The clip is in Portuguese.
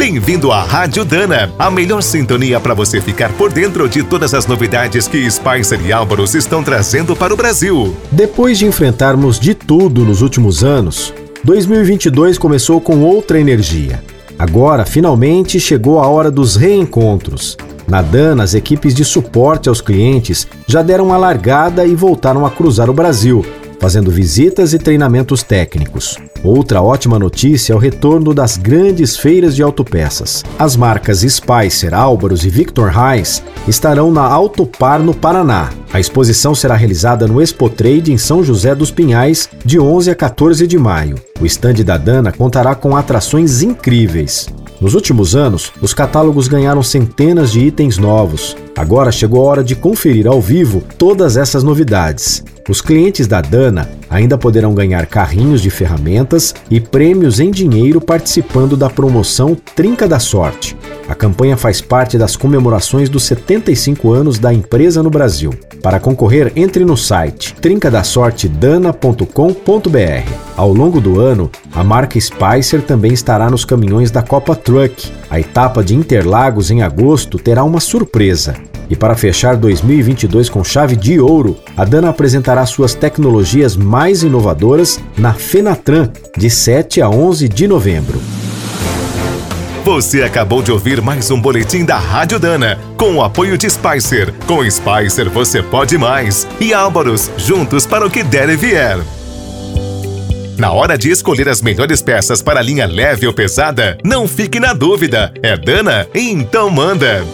Bem-vindo à Rádio Dana, a melhor sintonia para você ficar por dentro de todas as novidades que Spicer e Álvaros estão trazendo para o Brasil. Depois de enfrentarmos de tudo nos últimos anos, 2022 começou com outra energia. Agora, finalmente, chegou a hora dos reencontros. Na Dana, as equipes de suporte aos clientes já deram uma largada e voltaram a cruzar o Brasil, fazendo visitas e treinamentos técnicos. Outra ótima notícia é o retorno das grandes feiras de autopeças. As marcas Spicer, Álvaros e Victor Reis estarão na Autopar no Paraná. A exposição será realizada no Expo Trade em São José dos Pinhais, de 11 a 14 de maio. O estande da Dana contará com atrações incríveis. Nos últimos anos, os catálogos ganharam centenas de itens novos. Agora chegou a hora de conferir ao vivo todas essas novidades. Os clientes da Dana ainda poderão ganhar carrinhos de ferramentas e prêmios em dinheiro participando da promoção Trinca da Sorte. A campanha faz parte das comemorações dos 75 anos da empresa no Brasil. Para concorrer, entre no site trincadasortedana.com.br. Ao longo do ano, a marca Spicer também estará nos caminhões da Copa Truck. A etapa de Interlagos em agosto terá uma surpresa. E para fechar 2022 com chave de ouro, a Dana apresentará suas tecnologias mais inovadoras na Fenatran, de 7 a 11 de novembro. Você acabou de ouvir mais um boletim da Rádio Dana, com o apoio de Spicer. Com Spicer você pode mais. E Álvaros, juntos para o que der e vier. Na hora de escolher as melhores peças para linha leve ou pesada, não fique na dúvida. É Dana? Então manda!